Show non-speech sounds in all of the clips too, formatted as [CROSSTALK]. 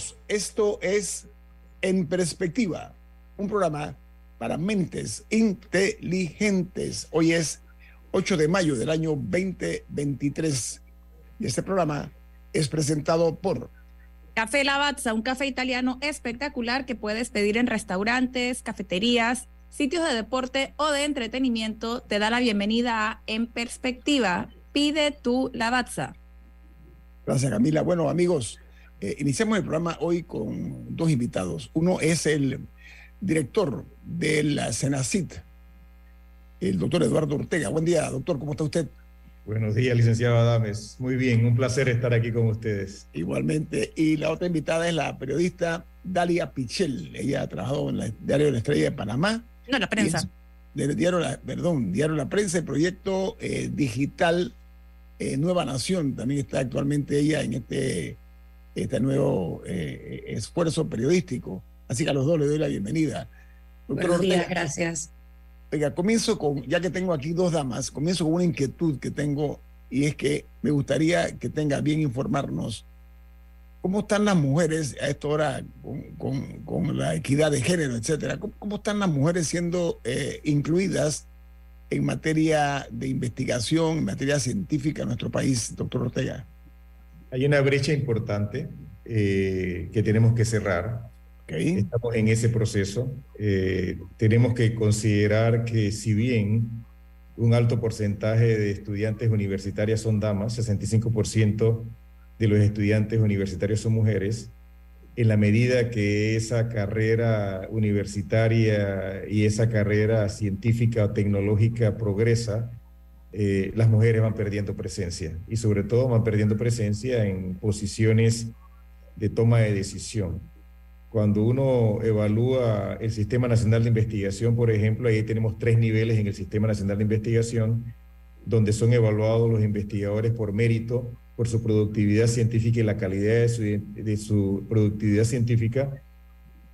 Bienvenidos. Esto es En Perspectiva, un programa para mentes inteligentes. Hoy es 8 de mayo del año 2023 y este programa es presentado por Café Lavazza, un café italiano espectacular que puedes pedir en restaurantes, cafeterías, sitios de deporte o de entretenimiento, te da la bienvenida a En Perspectiva. Pide tu Lavazza. Gracias, Camila. Bueno, amigos, eh, iniciamos el programa hoy con dos invitados. Uno es el director de la Senacit, el doctor Eduardo Ortega. Buen día, doctor, ¿cómo está usted? Buenos días, licenciado Adames. Muy bien, un placer estar aquí con ustedes. Igualmente. Y la otra invitada es la periodista Dalia Pichel. Ella ha trabajado en el Diario La Estrella de Panamá. No, la prensa. Del diario la, perdón, Diario La Prensa, el proyecto eh, digital eh, Nueva Nación. También está actualmente ella en este, este nuevo eh, esfuerzo periodístico. Así que a los dos les doy la bienvenida. Buenos días, gracias. Oiga, comienzo con, ya que tengo aquí dos damas, comienzo con una inquietud que tengo y es que me gustaría que tenga bien informarnos cómo están las mujeres a esta hora con, la equidad de género, etcétera. ¿Cómo, están las mujeres siendo eh, incluidas en materia de investigación, en materia científica en nuestro país, doctor Ortega? Hay una brecha importante eh, que tenemos que cerrar. Estamos en ese proceso. Eh, tenemos que considerar que si bien un alto porcentaje de estudiantes universitarias son damas, 65% de los estudiantes universitarios son mujeres, en la medida que esa carrera universitaria y esa carrera científica o tecnológica progresa, eh, las mujeres van perdiendo presencia y sobre todo van perdiendo presencia en posiciones de toma de decisión. Cuando uno evalúa el Sistema Nacional de Investigación, por ejemplo, ahí tenemos tres niveles en el Sistema Nacional de Investigación, donde son evaluados los investigadores por mérito, por su productividad científica y la calidad de su, de su productividad científica.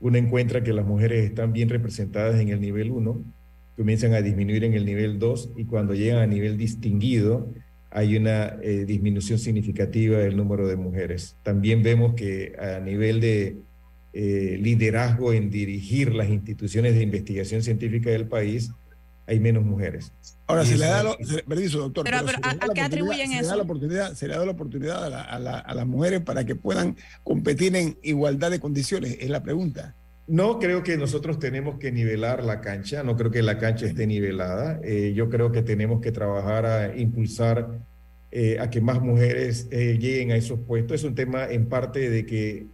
Uno encuentra que las mujeres están bien representadas en el nivel 1, comienzan a disminuir en el nivel 2 y cuando llegan a nivel distinguido, hay una eh, disminución significativa del número de mujeres. También vemos que a nivel de eh, liderazgo en dirigir las instituciones de investigación científica del país, hay menos mujeres. Ahora, se le da, lo, permiso, doctor. Pero, ¿a, qué atribuyen se eso? Da la oportunidad, se le da la oportunidad a, a, las mujeres para que puedan competir en igualdad de condiciones, es la pregunta. No creo que nosotros tenemos que nivelar la cancha, no creo que la cancha esté nivelada. Eh, yo creo que tenemos que trabajar a impulsar eh, a que más mujeres eh, lleguen a esos puestos. Es un tema en parte de que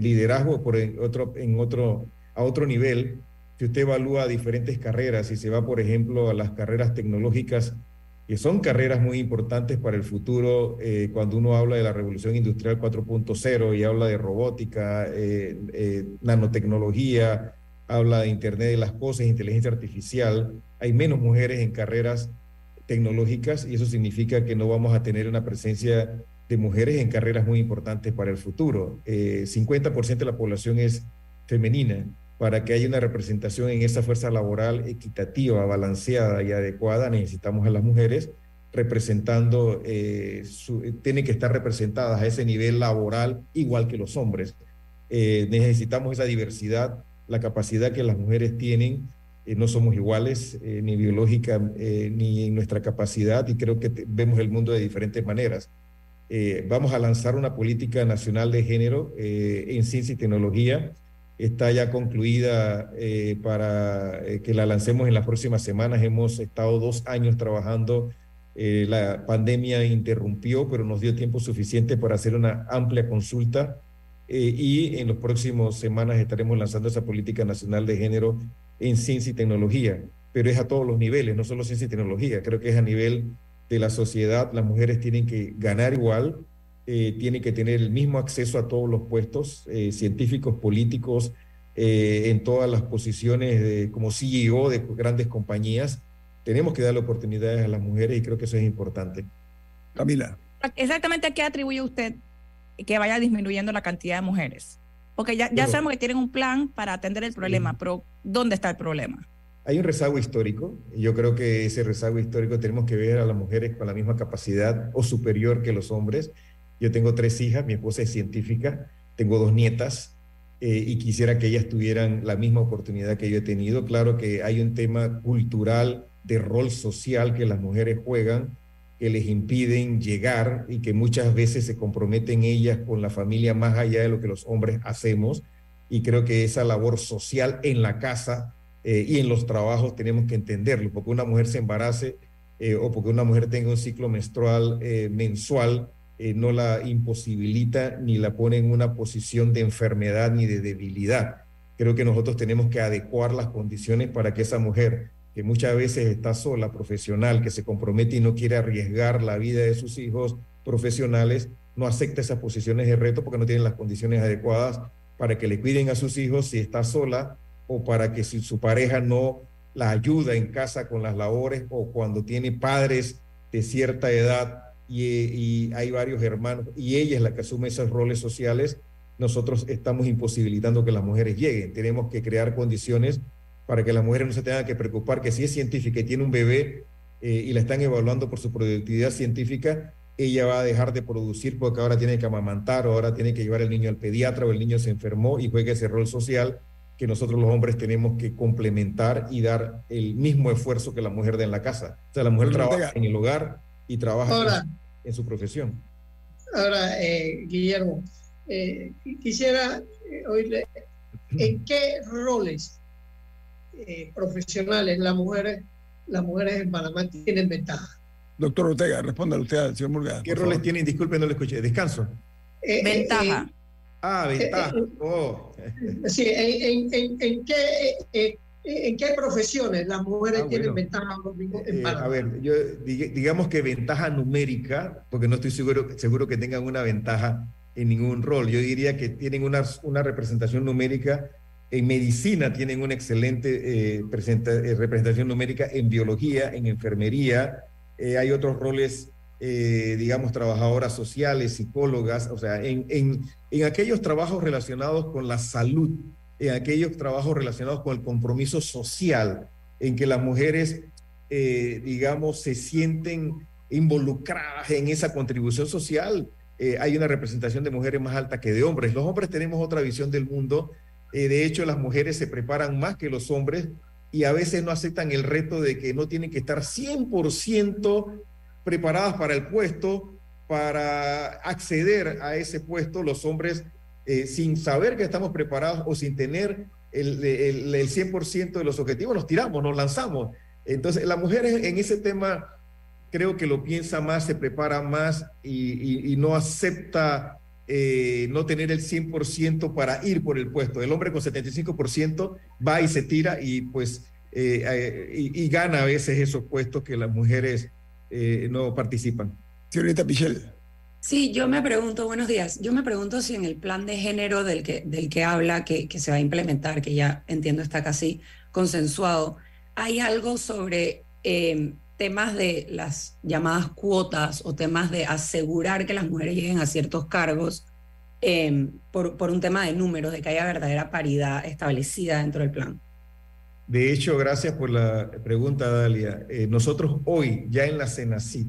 liderazgo por otro, en otro, a otro nivel, si usted evalúa diferentes carreras y se va, por ejemplo, a las carreras tecnológicas, que son carreras muy importantes para el futuro, cuando uno habla de la revolución industrial 4.0 y habla de robótica, nanotecnología, habla de Internet de las Cosas, inteligencia artificial, hay menos mujeres en carreras tecnológicas y eso significa que no vamos a tener una presencia de mujeres en carreras muy importantes para el futuro. 50% eh, de la población es femenina. Para que haya una representación en esa fuerza laboral equitativa, balanceada y adecuada, necesitamos a las mujeres representando, eh, tienen que estar representadas a ese nivel laboral igual que los hombres. Eh, necesitamos esa diversidad, la capacidad que las mujeres tienen eh, no somos iguales, eh, ni biológica, eh, ni en nuestra capacidad, y creo que vemos el mundo de diferentes maneras. Eh, vamos a lanzar una política nacional de género eh, en ciencia y tecnología. Está ya concluida eh, para que la lancemos en las próximas semanas. Hemos estado dos años trabajando. la pandemia interrumpió, pero nos dio tiempo suficiente para hacer una amplia consulta y en las próximas semanas estaremos lanzando esa política nacional de género en ciencia y tecnología, pero es a todos los niveles, no solo ciencia y tecnología, creo que es a nivel de la sociedad, las mujeres tienen que ganar igual, eh, tienen que tener el mismo acceso a todos los puestos eh, científicos, políticos, eh, en todas las posiciones de, como CEO de grandes compañías. Tenemos que darle oportunidades a las mujeres y creo que eso es importante. Camila. Exactamente a qué atribuye usted que vaya disminuyendo la cantidad de mujeres. Porque ya, ya sabemos que tienen un plan para atender el problema, pero ¿dónde está el problema? Hay un rezago histórico y yo creo que ese rezago histórico tenemos que ver a las mujeres con la misma capacidad o superior que los hombres. Yo tengo tres hijas, mi esposa es científica, tengo dos nietas eh, y quisiera que ellas tuvieran la misma oportunidad que yo he tenido. Claro que hay un tema cultural de rol social que las mujeres juegan que les impiden llegar y que muchas veces se comprometen ellas con la familia más allá de lo que los hombres hacemos. Y creo que esa labor social en la casa eh, y en los trabajos tenemos que entenderlo, porque una mujer se embarace eh, o porque una mujer tenga un ciclo menstrual mensual, no la imposibilita ni la pone en una posición de enfermedad ni de debilidad. Creo que nosotros tenemos que adecuar las condiciones para que esa mujer, que muchas veces está sola, profesional, que se compromete y no quiere arriesgar la vida de sus hijos profesionales, no acepte esas posiciones de reto porque no tienen las condiciones adecuadas para que le cuiden a sus hijos si está sola o para que si su pareja no la ayuda en casa con las labores o cuando tiene padres de cierta edad y, hay varios hermanos y ella es la que asume esos roles sociales, nosotros estamos imposibilitando que las mujeres lleguen. Tenemos que crear condiciones para que las mujeres no se tengan que preocupar que si es científica y tiene un bebé eh, y la están evaluando por su productividad científica, ella va a dejar de producir porque ahora tiene que amamantar o ahora tiene que llevar el niño al pediatra o el niño se enfermó y juega ese rol social que nosotros los hombres tenemos que complementar y dar el mismo esfuerzo que la mujer da en la casa. O sea, la mujer trabaja en el hogar y trabaja en, su profesión. Ahora, eh, Guillermo, eh, quisiera eh, oírle, [CLEARS THROAT] ¿en qué roles profesionales las mujeres, las mujeres en Panamá tienen ventaja? Doctor Ortega, responda usted al señor Murga. ¿Qué roles tienen? Disculpe, no le escuché. Descanso. ventaja. Ah, ventaja. Oh. Sí, ¿en, en, en, qué, eh, en, qué profesiones las mujeres ah, tienen ventaja en eh, A ver, yo, digamos que ventaja numérica, porque no estoy seguro, seguro que tengan una ventaja en ningún rol. Yo diría que tienen una, una representación numérica. En medicina tienen una excelente eh, representación numérica, en biología, en enfermería. hay otros roles eh, digamos, trabajadoras sociales, psicólogas, o sea, en, en, en, aquellos trabajos relacionados con la salud, en aquellos trabajos relacionados con el compromiso social, en que las mujeres, eh, digamos, se sienten involucradas en esa contribución social. Eh, hay una representación de mujeres más alta que de hombres. Los hombres tenemos otra visión del mundo. de hecho, las mujeres se preparan más que los hombres y a veces no aceptan el reto de que no tienen que estar 100% preparadas para el puesto, para acceder a ese puesto, los hombres, eh, sin saber que estamos preparados o sin tener el, el, el 100% de los objetivos, nos tiramos, nos lanzamos. Entonces, la mujer en ese tema creo que lo piensa más, se prepara más y, y, no acepta eh, no tener el 100% para ir por el puesto. El hombre con 75% va y se tira y pues eh, y, y, gana a veces esos puestos que las mujeres eh, no participan. Señorita Pichel. Sí, yo me pregunto, buenos días, yo me pregunto si en el plan de género del que, del que habla, que, que se va a implementar, que ya entiendo está casi consensuado, hay algo sobre em, temas de las llamadas cuotas o temas de asegurar que las mujeres lleguen a ciertos cargos em, por, por un tema de números, de que haya verdadera paridad establecida dentro del plan. De hecho, gracias por la pregunta, Dalia. Eh, nosotros hoy, ya en la CENACIT,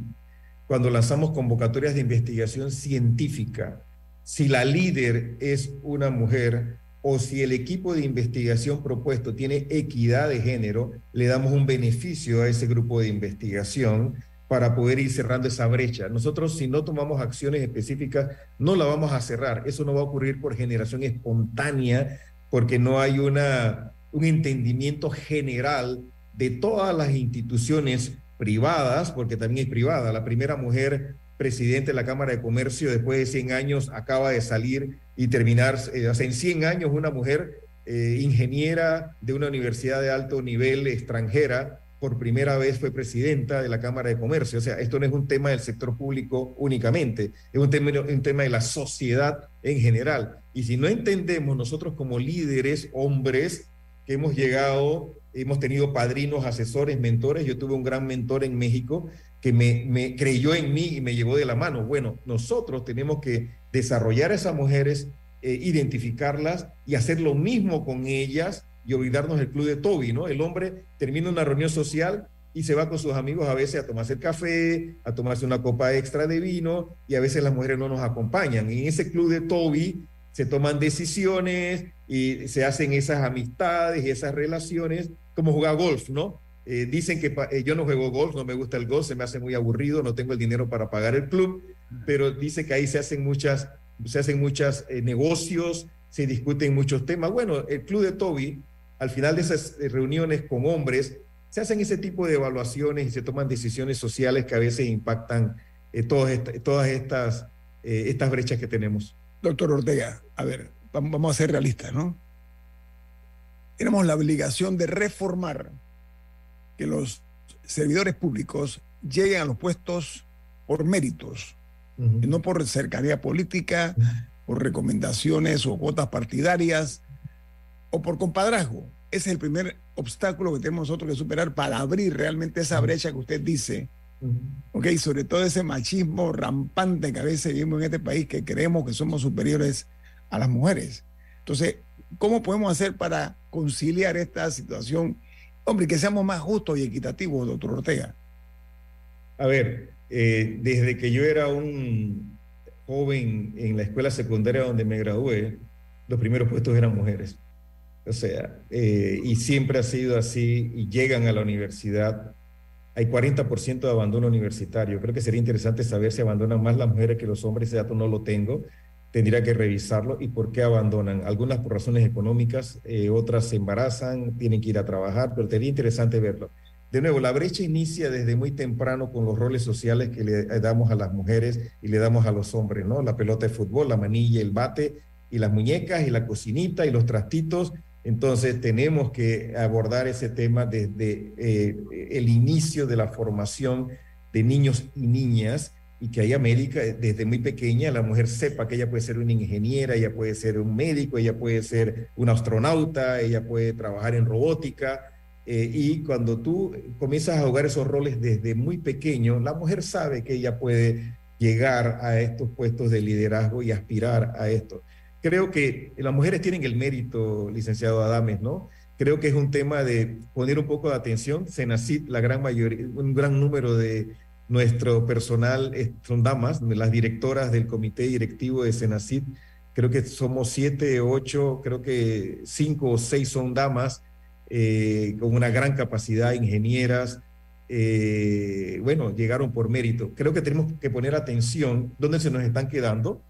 cuando lanzamos convocatorias de investigación científica, si la líder es una mujer o si el equipo de investigación propuesto tiene equidad de género, le damos un beneficio a ese grupo de investigación para poder ir cerrando esa brecha. Nosotros si no tomamos acciones específicas, no la vamos a cerrar. Eso no va a ocurrir por generación espontánea, porque no hay una, un entendimiento general de todas las instituciones privadas, porque también es privada. La primera mujer presidente de la Cámara de Comercio después de 100 años acaba de salir y terminar, eh, hace en 100 años una mujer eh, ingeniera de una universidad de alto nivel extranjera por primera vez fue presidenta de la Cámara de Comercio. O sea, esto no es un tema del sector público únicamente, es un tema, un tema de la sociedad en general. Y si no entendemos nosotros como líderes, hombres, que hemos llegado, hemos tenido padrinos, asesores, mentores, yo tuve un gran mentor en México que me, me creyó en mí y me llevó de la mano. Bueno, nosotros tenemos que desarrollar a esas mujeres, eh, identificarlas y hacer lo mismo con ellas y olvidarnos del club de Toby, ¿no? El hombre termina una reunión social y se va con sus amigos a veces a tomarse el café, a tomarse una copa extra de vino y a veces las mujeres no nos acompañan. Y en ese club de Toby se toman decisiones y se hacen esas amistades y esas relaciones como jugar golf, ¿no? Eh, dicen que eh, yo no juego golf, no me gusta el golf, se me hace muy aburrido, no tengo el dinero para pagar el club, pero dice que ahí se hacen muchas, se hacen muchos eh, negocios, se discuten muchos temas. Bueno, el club de Toby al final de esas reuniones con hombres, se hacen ese tipo de evaluaciones y se toman decisiones sociales que a veces impactan todas, todas estas, estas brechas que tenemos. Doctor Ortega, a ver, vamos a ser realistas, ¿no? Tenemos la obligación de reformar que los servidores públicos lleguen a los puestos por méritos, y no por cercanía política, por recomendaciones o cuotas partidarias, o por compadrazgo. Ese es el primer obstáculo que tenemos nosotros que superar para abrir realmente esa brecha que usted dice. Ok, sobre todo ese machismo rampante que a veces vivimos en este país, que creemos que somos superiores a las mujeres. Entonces, ¿cómo podemos hacer para conciliar esta situación? Hombre, que seamos más justos y equitativos, doctor Ortega. A ver, eh, desde que yo era un joven en la escuela secundaria donde me gradué, los primeros puestos eran mujeres. O sea, eh, y siempre ha sido así y llegan a la universidad. Hay 40% de abandono universitario. Creo que sería interesante saber si abandonan más las mujeres que los hombres. Ese dato no lo tengo. Tendría que revisarlo. ¿Y por qué abandonan? Algunas por razones económicas, eh, otras se embarazan, tienen que ir a trabajar, pero sería interesante verlo. De nuevo, la brecha inicia desde muy temprano con los roles sociales que le damos a las mujeres y le damos a los hombres, ¿no? La pelota de fútbol, la manilla, el bate y las muñecas y la cocinita y los trastitos entonces tenemos que abordar ese tema desde eh, el inicio de la formación de niños y niñas y que haya médica desde muy pequeña, la mujer sepa que ella puede ser una ingeniera, ella puede ser un médico, ella puede ser un astronauta, ella puede trabajar en robótica. Eh, y cuando tú comienzas a jugar esos roles desde muy pequeño, la mujer sabe que ella puede llegar a estos puestos de liderazgo y aspirar a esto creo que las mujeres tienen el mérito, licenciado Adames, ¿no? Creo que es un tema de poner un poco de atención. Senacid, la gran mayoría, un gran número de nuestro personal son damas, las directoras del comité directivo de Senacid. Creo que somos siete, ocho, creo que cinco o seis son damas eh, con una gran capacidad, ingenieras. Eh, bueno, llegaron por mérito. Creo que tenemos que poner atención dónde se nos están quedando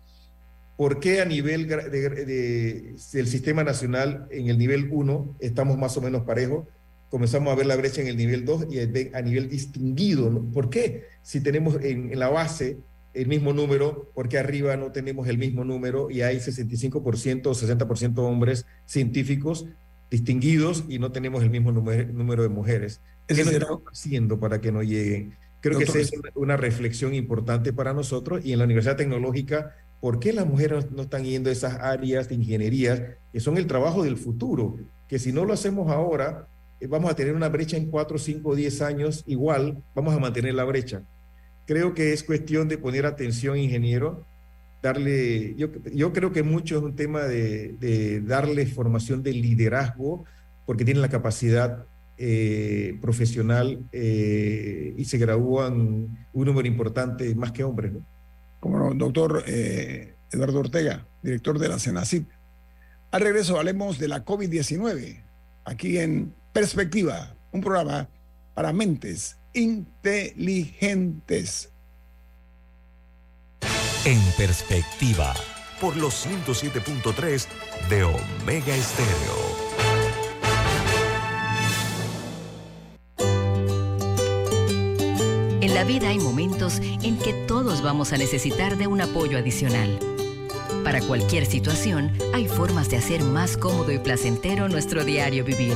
¿Por qué a nivel del sistema nacional, en el nivel 1, estamos más o menos parejos? Comenzamos a ver la brecha en el nivel 2 y a nivel distinguido. ¿Por qué? Si tenemos en, la base el mismo número, ¿por qué arriba no tenemos el mismo número y hay 65% o 60% hombres científicos distinguidos y no tenemos el mismo número, de mujeres? ¿Qué estamos haciendo para que no lleguen? Creo que esa es una reflexión importante para nosotros y en la Universidad Tecnológica ¿Por qué las mujeres no están yendo a esas áreas de ingeniería que son el trabajo del futuro? Que si no lo hacemos ahora, vamos a tener una brecha en 4, 5, 10 años, igual vamos a mantener la brecha. Creo que es cuestión de poner atención, ingeniero, darle, yo, yo creo que mucho es un tema de, darle formación de liderazgo, porque tienen la capacidad eh, profesional eh, y se gradúan un número importante, más que hombres, ¿no? como doctor eh, Eduardo Ortega, director de la CENACIP. Al regreso hablemos de la COVID-19, aquí en Perspectiva, un programa para mentes inteligentes. En perspectiva. Por los 107.3 de Omega Estéreo. En la vida hay momentos en que todos vamos a necesitar de un apoyo adicional. Para cualquier situación, hay formas de hacer más cómodo y placentero nuestro diario vivir.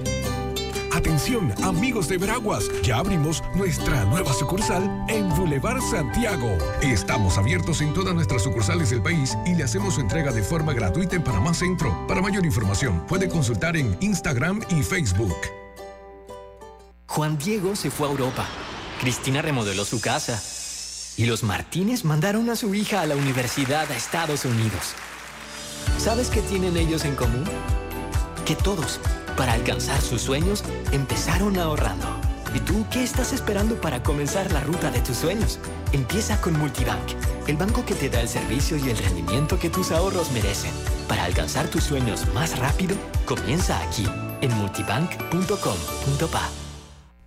Atención, amigos de Veraguas, ya abrimos nuestra nueva sucursal en Boulevard Santiago. Estamos abiertos en todas nuestras sucursales del país y le hacemos su entrega de forma gratuita en Panamá Centro. Para mayor información, puede consultar en Instagram y Facebook. Juan Diego se fue a Europa. Cristina remodeló su casa. Y los Martínez mandaron a su hija a la universidad a Estados Unidos. ¿Sabes qué tienen ellos en común? Que todos para alcanzar sus sueños, empezaron ahorrando. ¿Y tú qué estás esperando para comenzar la ruta de tus sueños? Empieza con Multibank, el banco que te da el servicio y el rendimiento que tus ahorros merecen. Para alcanzar tus sueños más rápido, comienza aquí, en multibank.com.pa.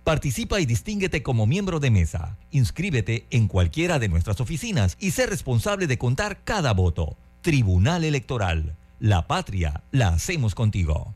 Participa y distínguete como miembro de mesa. Inscríbete en cualquiera de nuestras oficinas y sé responsable de contar cada voto. Tribunal Electoral. La patria la hacemos contigo.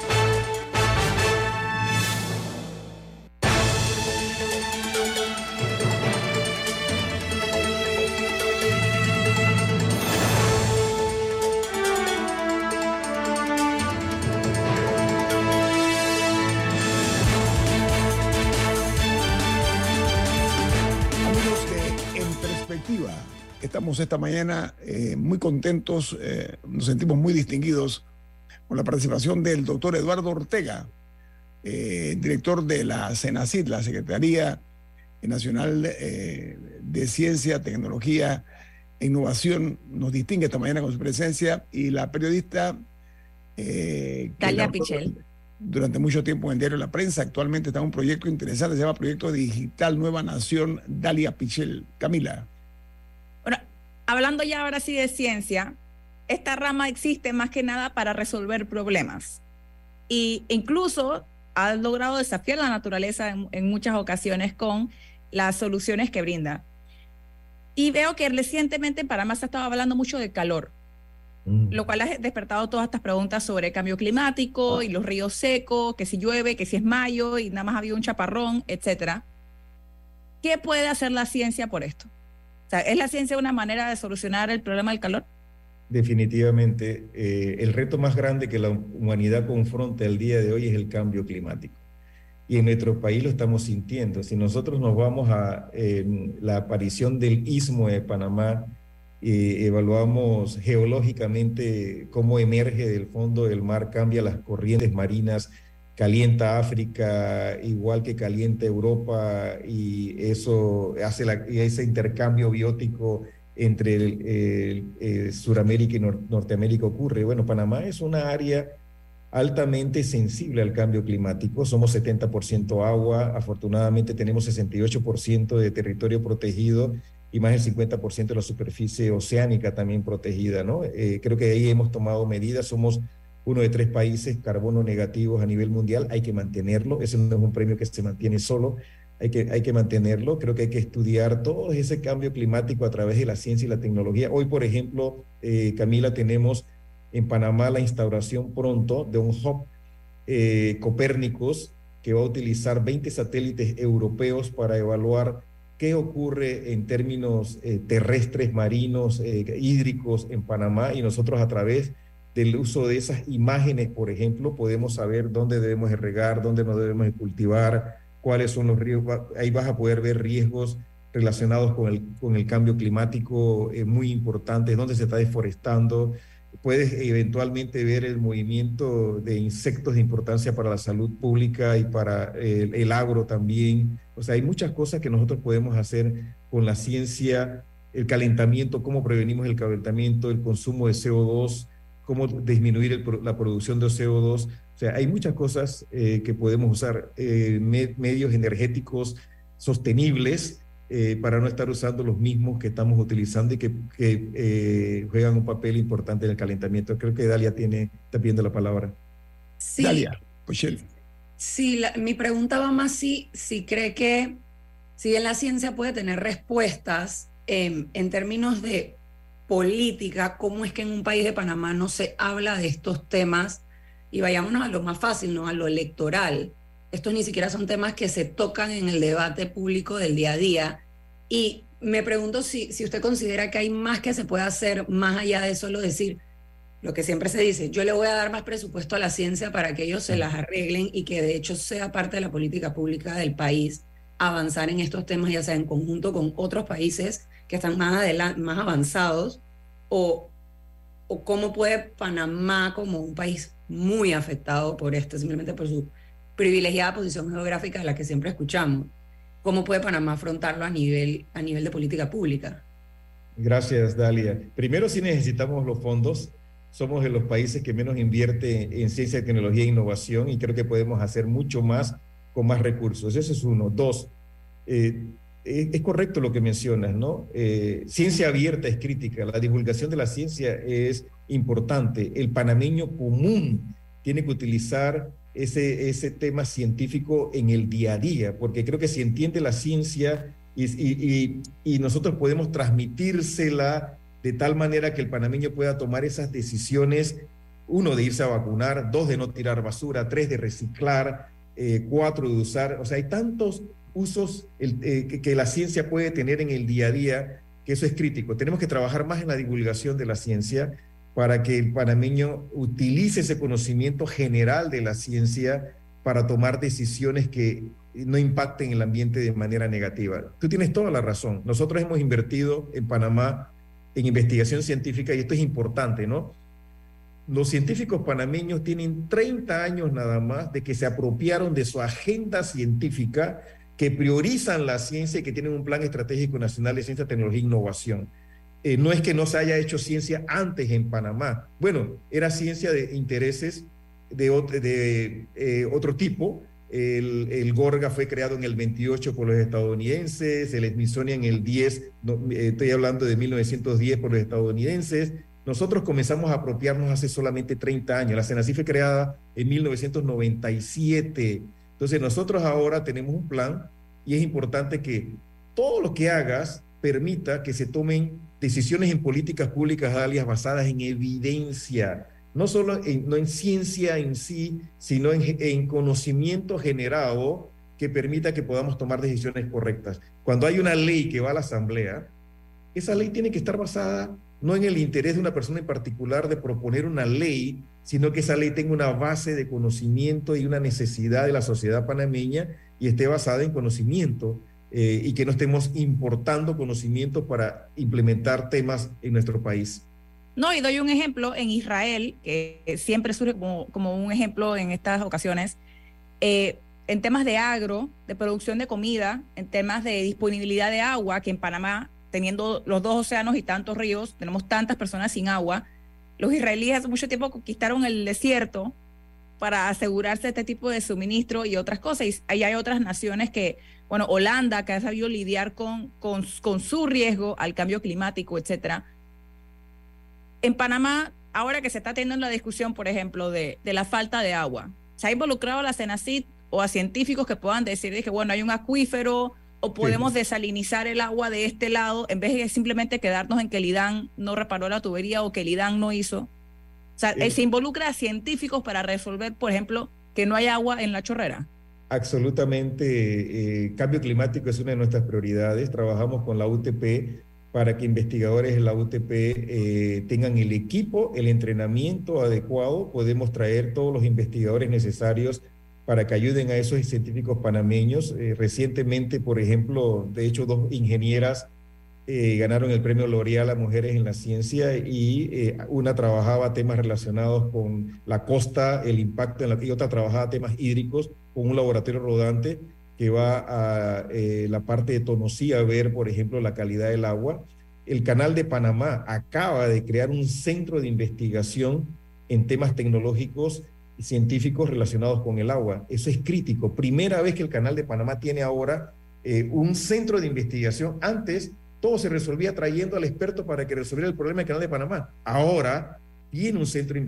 Esta mañana eh, muy contentos, eh, nos sentimos muy distinguidos con la participación del doctor Eduardo Ortega, eh, director de la CENACID, la Secretaría Nacional de Ciencia, Tecnología e Innovación. Nos distingue esta mañana con su presencia y la periodista Talia Pichel. Durante mucho tiempo en el diario La Prensa, actualmente está en un proyecto interesante, se llama Proyecto Digital Nueva Nación, Dalia Pichel. Camila. Hablando ya ahora sí de ciencia, esta rama existe más que nada para resolver problemas. Y incluso ha logrado desafiar la naturaleza en, muchas ocasiones con las soluciones que brinda. Y veo que recientemente en Panamá se ha estado hablando mucho de calor, mm. lo cual ha despertado todas estas preguntas sobre cambio climático y los ríos secos, que si llueve, que si es mayo y nada más ha habido un chaparrón, etcétera. ¿Qué puede hacer la ciencia por esto? ¿Es la ciencia una manera de solucionar el problema del calor? Definitivamente, eh, el reto más grande que la humanidad confronta el día de hoy es el cambio climático. Y en nuestro país lo estamos sintiendo. Si nosotros nos vamos a la aparición del istmo de Panamá, y evaluamos geológicamente cómo emerge del fondo del mar, cambia las corrientes marinas, calienta África igual que calienta Europa y eso hace ese intercambio biótico entre el, Suramérica y Norteamérica ocurre. Bueno, Panamá es una área altamente sensible al cambio climático. Somos 70% agua, afortunadamente tenemos 68% de territorio protegido y más del 50% de la superficie oceánica también protegida, ¿no? Eh, creo que ahí hemos tomado medidas, somos uno de tres países carbono negativos a nivel mundial, hay que mantenerlo, ese no es un premio que se mantiene solo, hay que, hay que mantenerlo, creo que hay que estudiar todo ese cambio climático a través de la ciencia y la tecnología. Hoy, por ejemplo, eh, Camila, tenemos en Panamá la instauración pronto de un hub eh, Copérnicos que va a utilizar 20 satélites europeos para evaluar qué ocurre en términos eh, terrestres, marinos, hídricos en Panamá y nosotros a través del uso de esas imágenes, por ejemplo, podemos saber dónde debemos regar, dónde no debemos cultivar, cuáles son los riesgos. Ahí vas a poder ver riesgos relacionados con el, con el cambio climático eh, muy importantes, dónde se está deforestando. puedes eventualmente ver el movimiento de insectos de importancia para la salud pública y para el, el, agro también. O sea, hay muchas cosas que nosotros podemos hacer con la ciencia, el calentamiento, cómo prevenimos el calentamiento, el consumo de CO2, cómo disminuir el, la producción de CO2. O sea, hay muchas cosas eh, que podemos usar, eh, me, medios energéticos sostenibles eh, para no estar usando los mismos que estamos utilizando y que, que eh, juegan un papel importante en el calentamiento. Creo que Dalia tiene, está pidiendo la palabra. Sí. Dalia, pues Sí, la, mi pregunta va más si, si cree que, si bien la ciencia puede tener respuestas eh, en términos de política, cómo es que en un país de Panamá no se habla de estos temas y vayámonos a lo más fácil, ¿no? A lo electoral estos ni siquiera son temas que se tocan en el debate público del día a día. Y me pregunto si, si usted considera que hay más que se puede hacer más allá de solo decir lo que siempre se dice, yo le voy a dar más presupuesto a la ciencia para que ellos se las arreglen y que de hecho sea parte de la política pública del país avanzar en estos temas, ya sea en conjunto con otros países que están más, más avanzados, o, o cómo puede Panamá como un país muy afectado por esto, simplemente por su privilegiada posición geográfica de la que siempre escuchamos. ¿Cómo puede Panamá afrontarlo a nivel, a nivel de política pública? Gracias, Dalia. Primero, sí necesitamos los fondos. Somos de los países que menos invierte en ciencia, tecnología e innovación y creo que podemos hacer mucho más con más recursos. Eso es uno. Dos, eh, es correcto lo que mencionas, ¿no? Eh, ciencia abierta es crítica, la divulgación de la ciencia es importante. El panameño común tiene que utilizar ese, ese tema científico en el día a día, porque creo que si entiende la ciencia y, y, nosotros podemos transmitírsela de tal manera que el panameño pueda tomar esas decisiones, uno, de irse a vacunar, dos, de no tirar basura, tres, de reciclar, eh, cuatro, de usar, o sea, hay tantos usos eh, que, que la ciencia puede tener en el día a día que eso es crítico. Tenemos que trabajar más en la divulgación de la ciencia para que el panameño utilice ese conocimiento general de la ciencia para tomar decisiones que no impacten el ambiente de manera negativa. Tú tienes toda la razón. Nosotros hemos invertido en Panamá en investigación científica y esto es importante, ¿no? Los científicos panameños tienen 30 años nada más de que se apropiaron de su agenda científica, que priorizan la ciencia y que tienen un plan estratégico nacional de ciencia, tecnología e innovación. Eh, no es que no se haya hecho ciencia antes en Panamá. Bueno, era ciencia de intereses de, eh, otro tipo. El, Gorga fue creado en el 28 por los estadounidenses, el Smithsonian en el 10, eh, estoy hablando de 1910 por los estadounidenses. Nosotros comenzamos a apropiarnos hace solamente 30 años. La CENACI fue creada en 1997. Entonces nosotros ahora tenemos un plan y es importante que todo lo que hagas permita que se tomen decisiones en políticas públicas alias basadas en evidencia, no solo en, no en ciencia en sí, sino en, en conocimiento generado que permita que podamos tomar decisiones correctas. Cuando hay una ley que va a la Asamblea, esa ley tiene que estar basada no en el interés de una persona en particular de proponer una ley, sino que esa ley tenga una base de conocimiento y una necesidad de la sociedad panameña y esté basada en conocimiento eh, y que no estemos importando conocimientos para implementar temas en nuestro país. No, y doy un ejemplo en Israel, que siempre surge como, como un ejemplo en estas ocasiones, eh, en temas de agro, de producción de comida, en temas de disponibilidad de agua, que en Panamá, teniendo los dos océanos y tantos ríos, tenemos tantas personas sin agua. Los israelíes hace mucho tiempo conquistaron el desierto para asegurarse este tipo de suministro y otras cosas. Y ahí hay otras naciones que, bueno, Holanda, que ha sabido lidiar con, con, su riesgo al cambio climático, etcétera. En Panamá, ahora que se está teniendo la discusión, por ejemplo, de, de la falta de agua, ¿se ha involucrado a la CENACIT o a científicos que puedan decir que, bueno, hay un acuífero o podemos desalinizar el agua de este lado en vez de simplemente quedarnos en que el IDAN no reparó la tubería o que el IDAN no hizo? sea, eh, se involucra a científicos para resolver, por ejemplo, que no hay agua en la chorrera. Absolutamente. Eh, cambio climático es una de nuestras prioridades. Trabajamos con la UTP para que investigadores de la UTP eh, tengan el equipo, el entrenamiento adecuado. Podemos traer todos los investigadores necesarios para que ayuden a esos científicos panameños. recientemente, por ejemplo, de hecho, dos ingenieras eh, ganaron el premio L'Oreal a Mujeres en la Ciencia y eh, una trabajaba temas relacionados con la costa, el impacto en la, y otra trabajaba temas hídricos con un laboratorio rodante que va a eh, la parte de Tonosí a ver, por ejemplo, la calidad del agua. El Canal de Panamá acaba de crear un centro de investigación en temas tecnológicos científicos relacionados con el agua. Eso es crítico. Primera vez que el Canal de Panamá tiene ahora un centro de investigación. Antes todo se resolvía trayendo al experto para que resolviera el problema del Canal de Panamá. Ahora tiene un centro de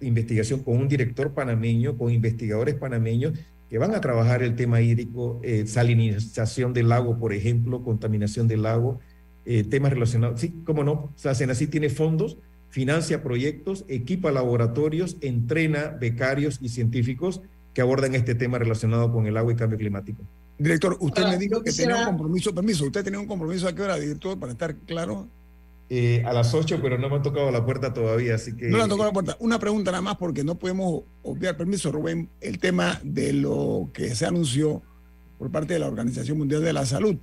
investigación, con un director panameño, con investigadores panameños que van a trabajar el tema hídrico, eh, salinización del lago, por ejemplo, contaminación del lago, eh, temas relacionados. Sí, cómo no, o sea, así tiene fondos, financia proyectos, equipa laboratorios, entrena becarios y científicos que abordan este tema relacionado con el agua y cambio climático. Director, usted me dijo que tenía un compromiso, permiso, usted tenía un compromiso a qué hora, director, para estar claro. Eh, a las 8, pero no me han tocado la puerta todavía, así que... No le han tocado la puerta. Una pregunta nada más, porque no podemos obviar, permiso, Rubén, el tema de lo que se anunció por parte de la Organización Mundial de la Salud,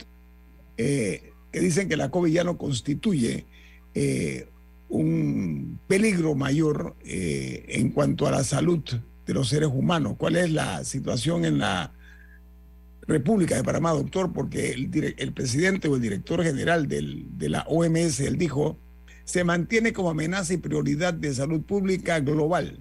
eh, que dicen que la COVID ya no constituye eh, un peligro mayor en cuanto a la salud de los seres humanos. ¿Cuál es la situación en la República de Panamá, doctor, porque el, presidente o el director general del, de la OMS, él dijo, se mantiene como amenaza y prioridad de salud pública global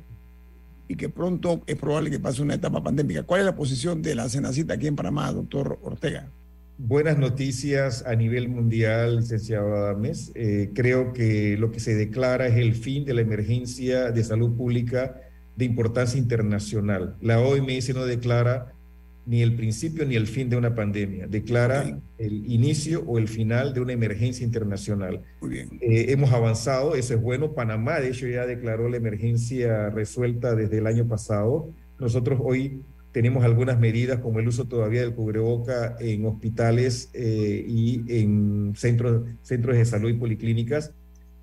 y que pronto es probable que pase una etapa pandémica. ¿Cuál es la posición de la Senacita aquí en Panamá, doctor Ortega? Buenas noticias a nivel mundial, licenciado Adames. Eh, creo que lo que se declara es el fin de la emergencia de salud pública de importancia internacional. La OMS no declara ni el principio ni el fin de una pandemia, declara el inicio o el final de una emergencia internacional. Muy bien. Eh, hemos avanzado, eso es bueno. Panamá, de hecho, ya declaró la emergencia resuelta desde el año pasado. Nosotros hoy tenemos algunas medidas como el uso todavía del cubreboca en hospitales eh, y en centros, centros de salud y policlínicas.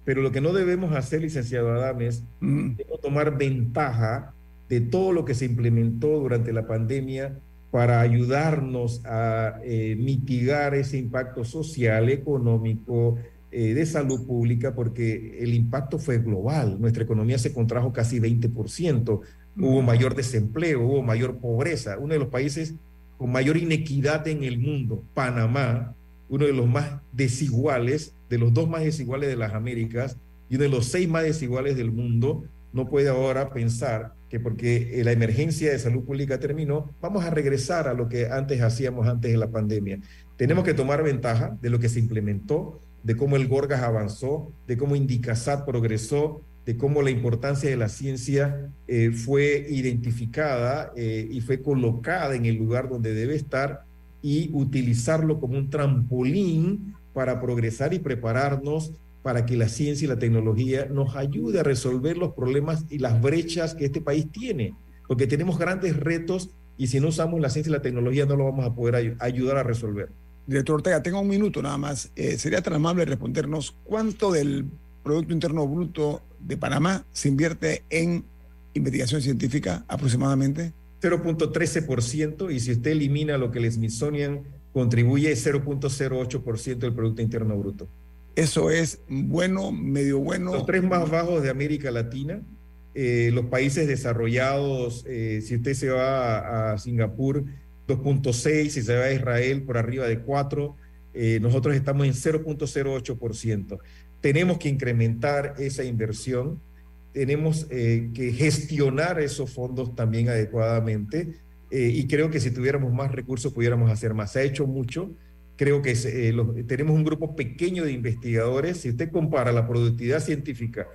Pero lo que no debemos hacer, licenciado Adames, mm. es tomar ventaja de todo lo que se implementó durante la pandemia para ayudarnos a eh, mitigar ese impacto social, económico, eh, de salud pública, porque el impacto fue global. Nuestra economía se contrajo casi 20%, hubo mayor desempleo, hubo mayor pobreza. Uno de los países con mayor inequidad en el mundo, Panamá, uno de los más desiguales, de los dos más desiguales de las Américas y uno de los seis más desiguales del mundo, no puede ahora pensar que porque eh, la emergencia de salud pública terminó, vamos a regresar a lo que antes hacíamos antes de la pandemia. Tenemos que tomar ventaja de lo que se implementó, de cómo el Gorgas avanzó, de cómo Indicasat progresó, de cómo la importancia de la ciencia eh, fue identificada eh, y fue colocada en el lugar donde debe estar y utilizarlo como un trampolín para progresar y prepararnos para que la ciencia y la tecnología nos ayude a resolver los problemas y las brechas que este país tiene, porque tenemos grandes retos y si no usamos la ciencia y la tecnología no lo vamos a poder ayudar a resolver. Director Ortega, tengo un minuto nada más. Eh, ¿Sería tan amable respondernos cuánto del Producto Interno Bruto de Panamá se invierte en investigación científica aproximadamente? 0.13% y si usted elimina lo que el Smithsonian contribuye es 0.08% del Producto Interno Bruto. Eso es bueno, medio bueno. Los tres más bajos de América Latina. Eh, los países desarrollados, eh, si usted se va a, Singapur, 2.6, si se va a Israel, por arriba de 4, eh, nosotros estamos en 0.08%. Tenemos que incrementar esa inversión, tenemos que gestionar esos fondos también adecuadamente y creo que si tuviéramos más recursos pudiéramos hacer más. Se ha hecho mucho, Creo que eh, tenemos un grupo pequeño de investigadores. Si usted compara la productividad científica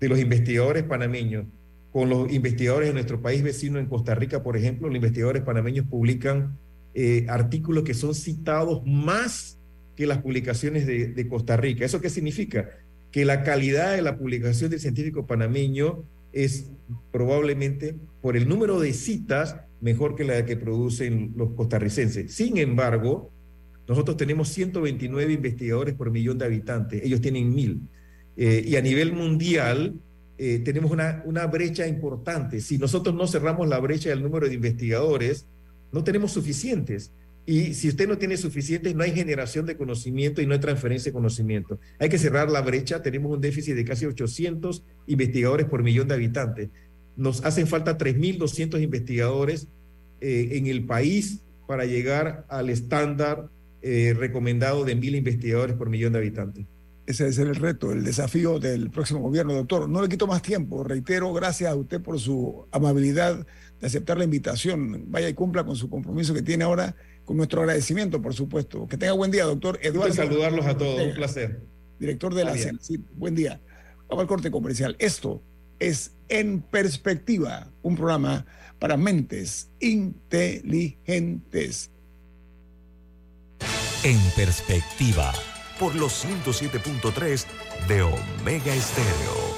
de los investigadores panameños con los investigadores de nuestro país vecino en Costa Rica, por ejemplo, los investigadores panameños publican eh, artículos que son citados más que las publicaciones de, Costa Rica. ¿Eso qué significa? Que la calidad de la publicación del científico panameño es probablemente por el número de citas mejor que la que producen los costarricenses. Sin embargo, nosotros tenemos 129 investigadores por millón de habitantes, ellos tienen mil. Eh, y a nivel mundial eh, tenemos una, una brecha importante. Si nosotros no cerramos la brecha del número de investigadores, no tenemos suficientes. Y si usted no tiene suficientes, no hay generación de conocimiento y no hay transferencia de conocimiento. Hay que cerrar la brecha. Tenemos un déficit de casi 800 investigadores por millón de habitantes. Nos hacen falta 3.200 investigadores eh, en el país para llegar al estándar eh, recomendado de 1.000 investigadores por millón de habitantes. Ese es el reto, el desafío del próximo gobierno, doctor. No le quito más tiempo. Reitero, gracias a usted por su amabilidad de aceptar la invitación. Vaya y cumpla con su compromiso que tiene ahora con nuestro agradecimiento, por supuesto. Que tenga buen día, doctor Eduardo. saludarlos a todos, un placer. Director de la CENACIT, buen día. Vamos al corte comercial. Esto es En Perspectiva, un programa para mentes inteligentes. En Perspectiva, por los 107.3 de Omega Estéreo.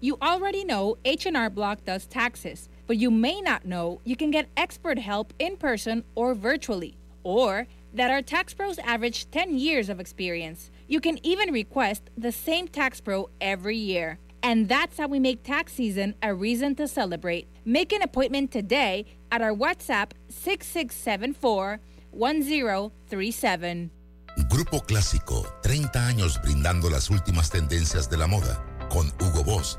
You already know H&R Block does taxes. But you may not know you can get expert help in person or virtually, or that our tax pros average 10 years of experience. You can even request the same tax pro every year. And that's how we make tax season a reason to celebrate. Make an appointment today at our WhatsApp 6674 1037. Grupo Clásico, 30 años brindando las últimas tendencias de la moda, con Hugo Boss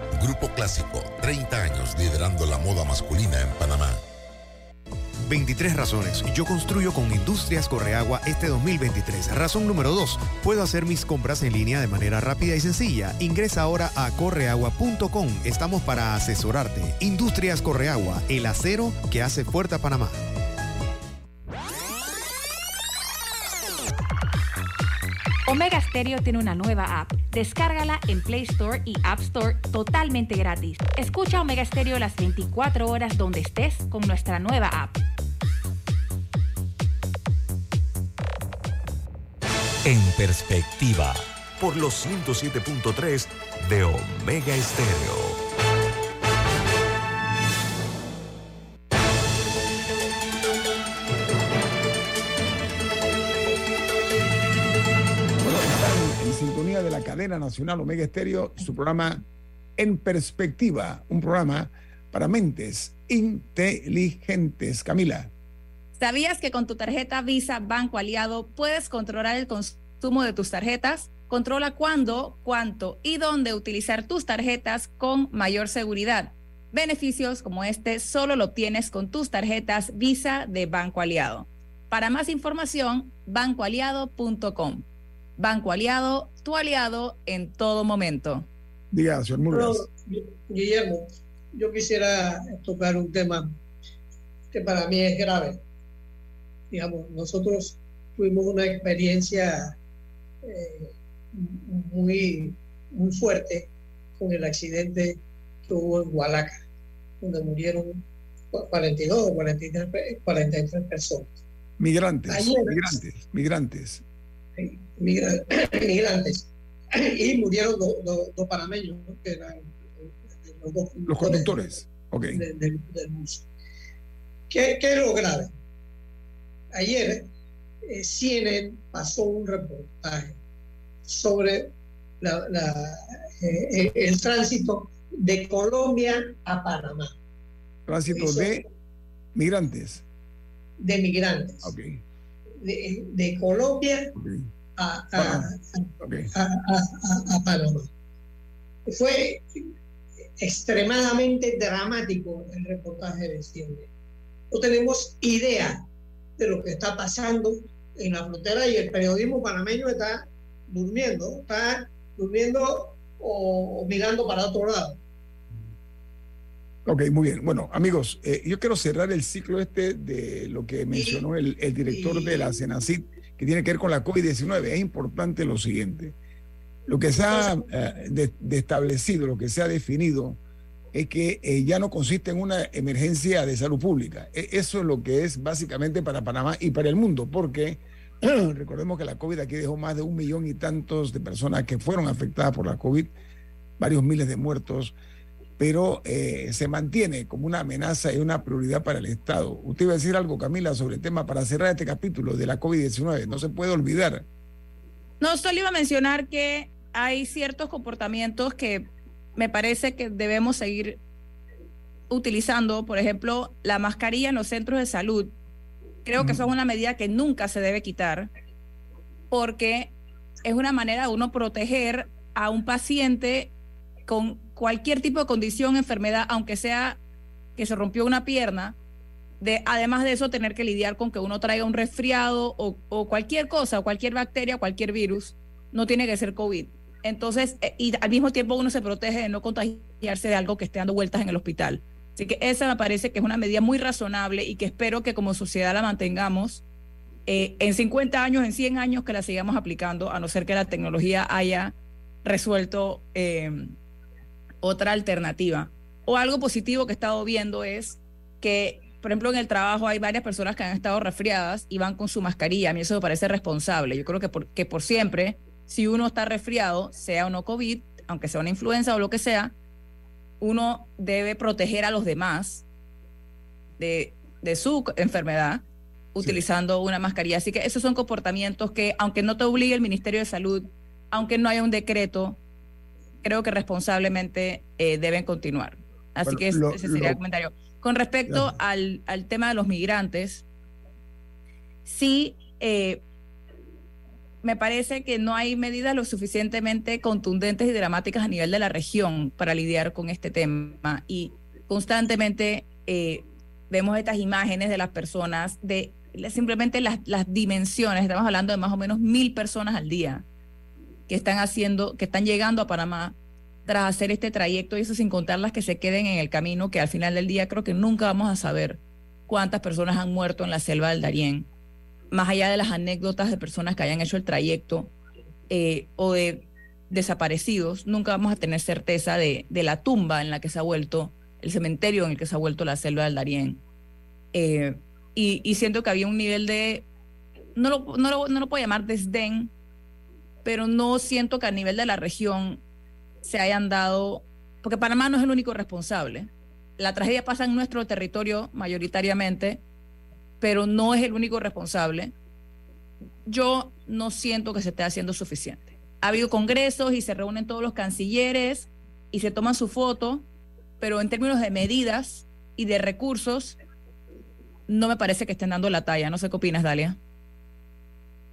Grupo Clásico, 30 años liderando la moda masculina en Panamá. 23 razones. Yo construyo con Industrias Correagua este 2023. Razón número 2. Puedo hacer mis compras en línea de manera rápida y sencilla. Ingresa ahora a correagua.com. Estamos para asesorarte. Industrias Correagua, el acero que hace fuerte a Panamá. Omega Stereo tiene una nueva app. Descárgala en Play Store y App Store totalmente gratis. Escucha Omega Stereo las 24 horas donde estés con nuestra nueva app. En perspectiva, por los 107.3 de Omega Stereo. Nacional Omega Estéreo, su programa En Perspectiva, un programa para mentes inteligentes. Camila. ¿Sabías que con tu tarjeta Visa Banco Aliado puedes controlar el consumo de tus tarjetas? Controla cuándo, cuánto y dónde utilizar tus tarjetas con mayor seguridad. Beneficios como este solo lo obtienes con tus tarjetas Visa de Banco Aliado. Para más información, bancoaliado.com. Banco Aliado, tu aliado en todo momento. Diga, señor Guillermo, yo quisiera tocar un tema que para mí es grave. Digamos, nosotros tuvimos una experiencia eh, muy, muy fuerte con el accidente que hubo en Hualaca, donde murieron 42 o 43, 43 personas. Migrantes, migrantes, migrantes [COUGHS] migrantes. Y murieron dos panameños, que eran los, dos, los conductores okay. del, bus. ¿Qué, ¿Qué, es lo grave? Ayer eh, CNN pasó un reportaje sobre la, la, eh, el tránsito de Colombia a Panamá. Tránsito de migrantes. De migrantes. Okay de, Colombia a, Panamá. Fue extremadamente dramático el reportaje de CNN. No tenemos idea de lo que está pasando en la frontera y el periodismo panameño está durmiendo, está durmiendo o mirando para otro lado. Ok, muy bien. Bueno, amigos, eh, yo quiero cerrar el ciclo este de lo que mencionó el, director de la Senacid, que tiene que ver con la COVID-19. Es importante lo siguiente. Lo que se ha eh, establecido, lo que se ha definido, es que eh, ya no consiste en una emergencia de salud pública. E, eso es lo que es básicamente para Panamá y para el mundo, porque [CLEARS THROAT] Recordemos que la COVID aquí dejó más de un millón y tantos de personas que fueron afectadas por la COVID, varios miles de muertos, pero eh, se mantiene como una amenaza y una prioridad para el Estado. Usted iba a decir algo, Camila, sobre el tema para cerrar este capítulo de la COVID-19. No se puede olvidar. No, solo iba a mencionar que hay ciertos comportamientos que me parece que debemos seguir utilizando, por ejemplo, la mascarilla en los centros de salud. Creo que eso es una medida que nunca se debe quitar porque es una manera de uno proteger a un paciente con cualquier tipo de condición, enfermedad, aunque sea que se rompió una pierna, de, además de eso tener que lidiar con que uno traiga un resfriado o, o cualquier cosa, cualquier bacteria, cualquier virus, no tiene que ser COVID. Entonces, eh, y al mismo tiempo uno se protege de no contagiarse de algo que esté dando vueltas en el hospital. Así que esa me parece que es una medida muy razonable y que espero que como sociedad la mantengamos eh, en 50 años, en 100 años, que la sigamos aplicando, a no ser que la tecnología haya resuelto eh, otra alternativa. O algo positivo que he estado viendo es que, por ejemplo, en el trabajo hay varias personas que han estado resfriadas y van con su mascarilla. A mí eso me parece responsable. Yo creo que por, que por siempre, si uno está resfriado, sea o no COVID, aunque sea una influenza o lo que sea, uno debe proteger a los demás de, de su enfermedad utilizando una mascarilla. Así que esos son comportamientos que, aunque no te obligue el Ministerio de Salud, aunque no haya un decreto, creo que responsablemente eh, deben continuar. Así que ese sería el comentario. Con respecto al, al, tema de los migrantes, sí, eh, me parece que no hay medidas lo suficientemente contundentes y dramáticas a nivel de la región para lidiar con este tema. Y constantemente eh, vemos estas imágenes de las personas, de simplemente las, las dimensiones, estamos hablando de más o menos mil personas al día que están haciendo, que están llegando a Panamá tras hacer este trayecto y eso sin contar las que se queden en el camino, que al final del día creo que nunca vamos a saber cuántas personas han muerto en la selva del Darién más allá de las anécdotas de personas que hayan hecho el trayecto eh, o de desaparecidos, nunca vamos a tener certeza de, de, la tumba en la que se ha vuelto, el cementerio en el que se ha vuelto la selva del Darién. Eh, y, y, siento que había un nivel de, no lo, no, lo, no lo puedo llamar desdén, pero no siento que a nivel de la región se hayan dado, porque Panamá no es el único responsable. La tragedia pasa en nuestro territorio mayoritariamente, pero no es el único responsable, yo no siento que se esté haciendo suficiente. Ha habido congresos y se reúnen todos los cancilleres y se toman su foto, pero en términos de medidas y de recursos, no me parece que estén dando la talla. No sé qué opinas, Dalia.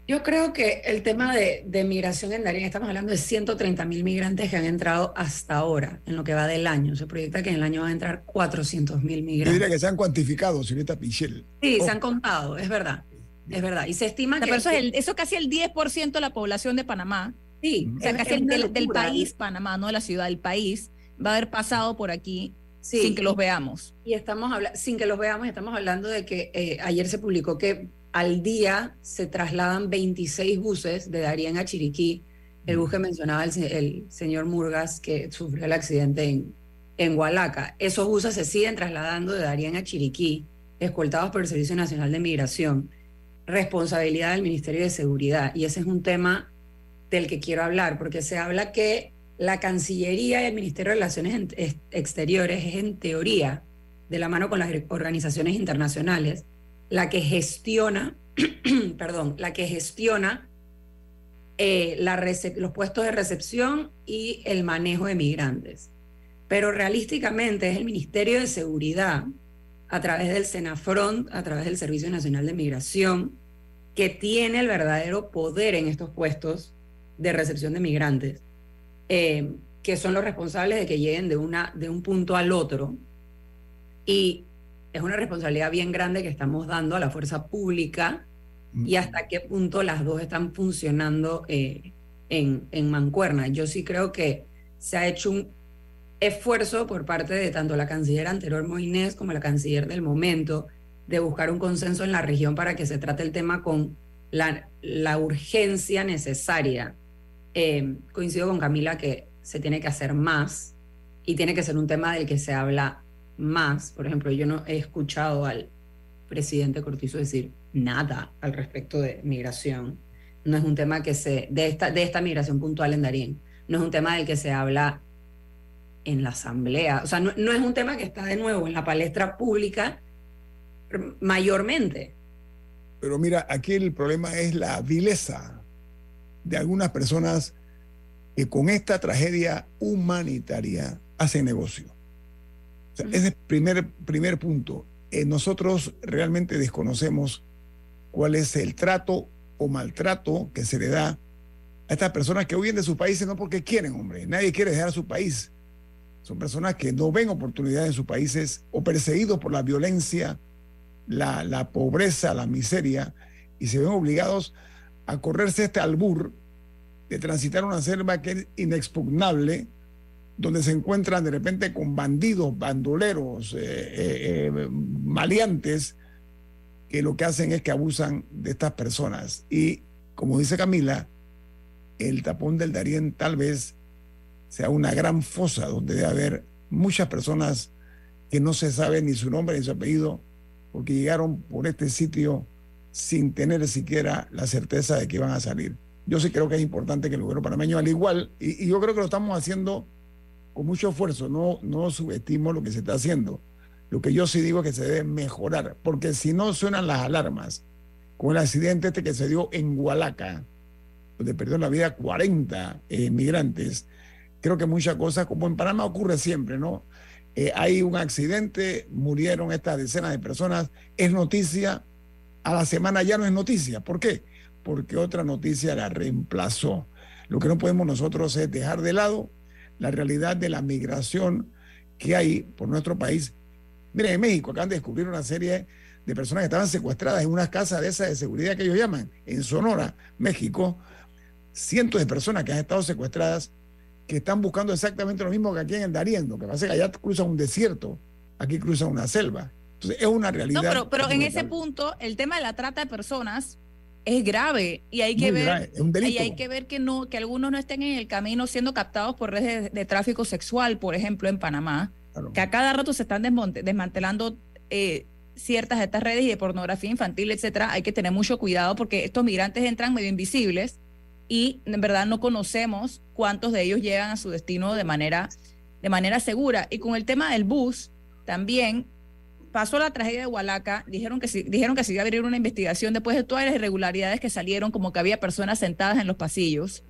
Yo creo que el tema de, de migración en Darien, estamos hablando de 130 mil migrantes que han entrado hasta ahora, en lo que va del año. Se proyecta que en el año van a entrar 400 mil migrantes. Yo diría que se han cuantificado, señorita Pichel. Sí, se han contado, es verdad. Es verdad. Y se estima que. eso, es el, eso casi el 10% de la población de Panamá. Sí. O sea, casi el, del, del, país, Panamá, no de la ciudad, del país, va a haber pasado por aquí sí. sin que los veamos. Y estamos hablando, sin que los veamos, estamos hablando de que eh, ayer se publicó que al día se trasladan 26 buses de Darien a Chiriquí. El bus que mencionaba el, el señor Murgas que sufrió el accidente en, en Hualaca. Esos buses se siguen trasladando de Darien a Chiriquí, escoltados por el Servicio Nacional de Migración. Responsabilidad del Ministerio de Seguridad. Y ese es un tema del que quiero hablar, porque se habla que la Cancillería y el Ministerio de Relaciones Exteriores es en teoría, de la mano con las organizaciones internacionales, la que gestiona, [CLEARS THROAT] perdón, la que gestiona eh, los puestos de recepción y el manejo de migrantes. Pero realísticamente es el Ministerio de Seguridad, a través del Senafront, a través del Servicio Nacional de Migración, que tiene el verdadero poder en estos puestos de recepción de migrantes, eh, que son los responsables de que lleguen de, una, de un punto al otro. Y es una responsabilidad bien grande que estamos dando a la fuerza pública y hasta qué punto las dos están funcionando eh, en, en mancuerna. Yo sí creo que se ha hecho un esfuerzo por parte de tanto la canciller anterior Moines como la canciller del momento de buscar un consenso en la región para que se trate el tema con la, la urgencia necesaria. Eh, coincido con Camila que se tiene que hacer más y tiene que ser un tema del que se habla más. Por ejemplo, yo no he escuchado al presidente Cortizo decir nada al respecto de migración. No es un tema que se, de esta, de esta migración puntual en Darien, no es un tema del que se habla en la asamblea. O sea, no, no es un tema que está de nuevo en la palestra pública mayormente. Pero mira, aquí el problema es la vileza de algunas personas que con esta tragedia humanitaria hacen negocio. Sea, ese es el primer, primer punto. Eh, nosotros realmente desconocemos cuál es el trato o maltrato que se le da a estas personas que huyen de sus países no porque quieren, hombre. Nadie quiere dejar su país. Son personas que no ven oportunidades en sus países o perseguidos por la violencia, la, la pobreza, la miseria, y se ven obligados a correrse este albur de transitar una selva que es inexpugnable, donde se encuentran de repente con bandidos, bandoleros, eh, eh, eh, maleantes, que lo que hacen es que abusan de estas personas. Y como dice Camila, el tapón del Darién tal vez sea una gran fosa donde debe haber muchas personas que no se sabe ni su nombre ni su apellido, porque llegaron por este sitio sin tener siquiera la certeza de que iban a salir. Yo sí creo que es importante que el gobierno panameño, al igual, y, y yo creo que lo estamos haciendo con mucho esfuerzo, no, no subestimo lo que se está haciendo. Lo que yo sí digo es que se debe mejorar, porque si no suenan las alarmas, con el accidente este que se dio en Hualaca, donde perdieron la vida 40 eh, migrantes, creo que muchas cosas, como en Panamá ocurre siempre, ¿no? Eh, hay un accidente, murieron estas decenas de personas, es noticia, a la semana ya no es noticia. ¿Por qué? Porque otra noticia la reemplazó. Lo que no podemos nosotros es dejar de lado la realidad de la migración que hay por nuestro país. Miren, en México acaban de descubrir una serie de personas que estaban secuestradas en unas casas de esas de seguridad que ellos llaman, en Sonora, México, cientos de personas que han estado secuestradas que están buscando exactamente lo mismo que aquí en el Darién, lo que pasa es que allá cruzan un desierto, aquí cruzan una selva. Entonces es una realidad. No, pero, pero en ese punto, el tema de la trata de personas es grave y hay que ver y hay que ver que no que algunos no estén en el camino siendo captados por redes de, tráfico sexual por ejemplo en Panamá que a cada rato se están desmantelando eh, ciertas de estas redes y de pornografía infantil etcétera. Hay que tener mucho cuidado porque estos migrantes entran medio invisibles y en verdad no conocemos cuántos de ellos llegan a su destino de manera de manera segura. Y con el tema del bus también pasó la tragedia de Hualaca, dijeron que, sí, dijeron que se iba a abrir una investigación después de todas las irregularidades que salieron, como que había personas sentadas en los pasillos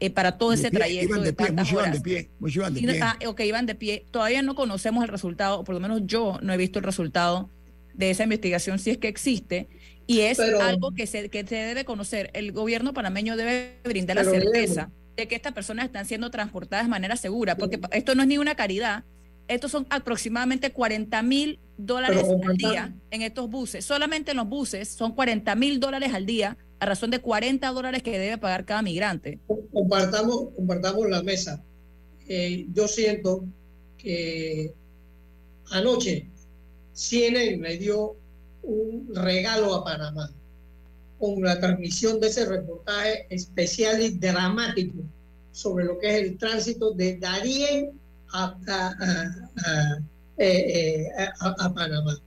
eh, para todo ese trayecto de, pie, tantas Iban de pie, iban de pie. Ah, ok, iban de pie. Todavía no conocemos el resultado, o por lo menos yo no he visto el resultado de esa investigación, si es que existe, y es algo que se, que se debe conocer. El gobierno panameño debe brindar la certeza de que estas personas están siendo transportadas de manera segura, porque esto no es ni una caridad, estos son aproximadamente 40 mil dólares al día en estos buses. Solamente en los buses son 40 mil dólares al día a razón de 40 dólares que debe pagar cada migrante. Compartamos, compartamos la mesa. Eh, yo siento que anoche CNN le dio un regalo a Panamá con la transmisión de ese reportaje especial y dramático sobre lo que es el tránsito de Darien eh, eh, a, Panamá.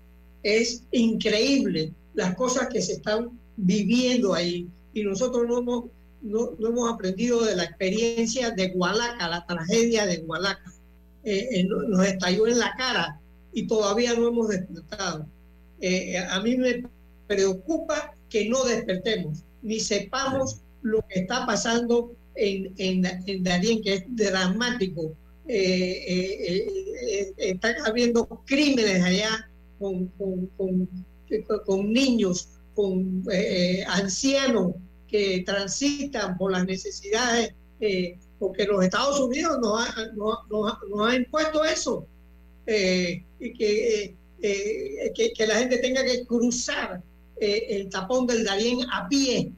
Es increíble las cosas que se están viviendo ahí y nosotros no hemos, no, hemos aprendido de la experiencia de Hualaca, la tragedia de Hualaca. Eh, nos estalló en la cara y todavía no hemos despertado. a mí me preocupa que no despertemos ni sepamos lo que está pasando en, en, en Darien, que es dramático eh, eh, eh, están habiendo crímenes allá con, con, con, niños, con ancianos que transitan por las necesidades, porque los Estados Unidos nos ha, nos, ha impuesto eso, y que, que, que, la gente tenga que cruzar el tapón del Darién a pie,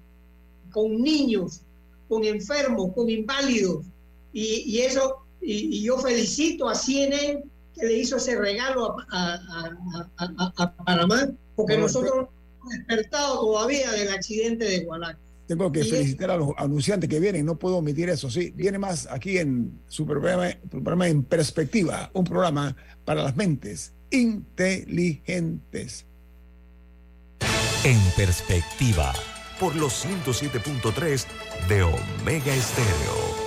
con niños, con enfermos, con inválidos, y, y eso y, yo felicito a CNN que le hizo ese regalo a, Panamá, porque nosotros no hemos despertado todavía del accidente de Guanaco. Tengo que felicitar a los anunciantes que vienen, no puedo omitir eso, sí. Viene más aquí en su programa, programa En Perspectiva, un programa para las mentes inteligentes. En perspectiva, por los 107.3 de Omega Estéreo.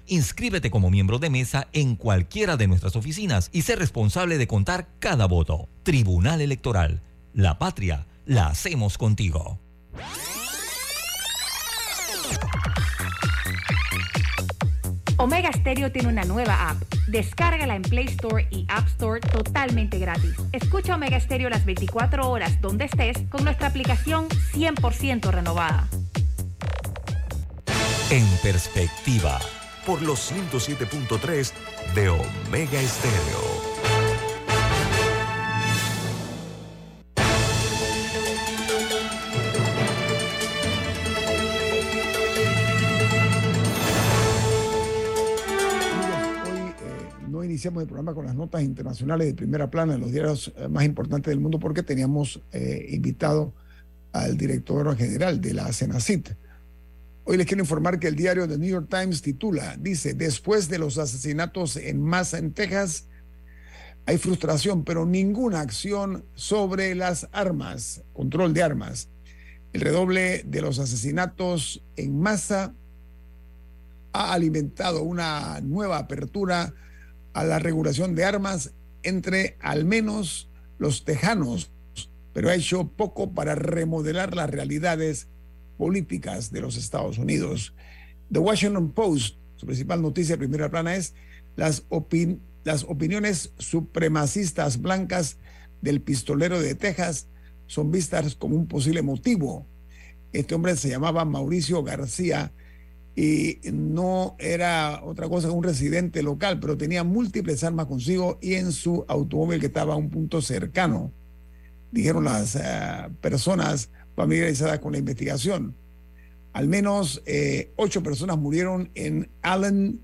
Inscríbete como miembro de mesa en cualquiera de nuestras oficinas y sé responsable de contar cada voto. Tribunal Electoral. La patria la hacemos contigo. Omega Stereo tiene una nueva app. Descárgala en Play Store y App Store totalmente gratis. Escucha Omega Stereo las 24 horas donde estés con nuestra aplicación 100% renovada. En perspectiva, por los 107.3 de Omega Estéreo. no iniciamos el programa con las notas internacionales de primera plana en los diarios eh, más importantes del mundo porque teníamos eh, invitado al director general de la Senacit. Hoy les quiero informar que el diario The New York Times titula, dice, después de los asesinatos en masa en Texas, hay frustración, pero ninguna acción sobre las armas, control de armas. El redoble de los asesinatos en masa ha alimentado una nueva apertura a la regulación de armas entre al menos los tejanos, pero ha hecho poco para remodelar las realidades políticas de los Estados Unidos. The Washington Post, su principal noticia de primera plana es las, las opiniones supremacistas blancas del pistolero de Texas son vistas como un posible motivo. Este hombre se llamaba Mauricio García y no era otra cosa que un residente local, pero tenía múltiples armas consigo y en su automóvil que estaba a un punto cercano. Dijeron las eh, personas familiarizadas con la investigación. Al menos eh, ocho personas murieron en Allen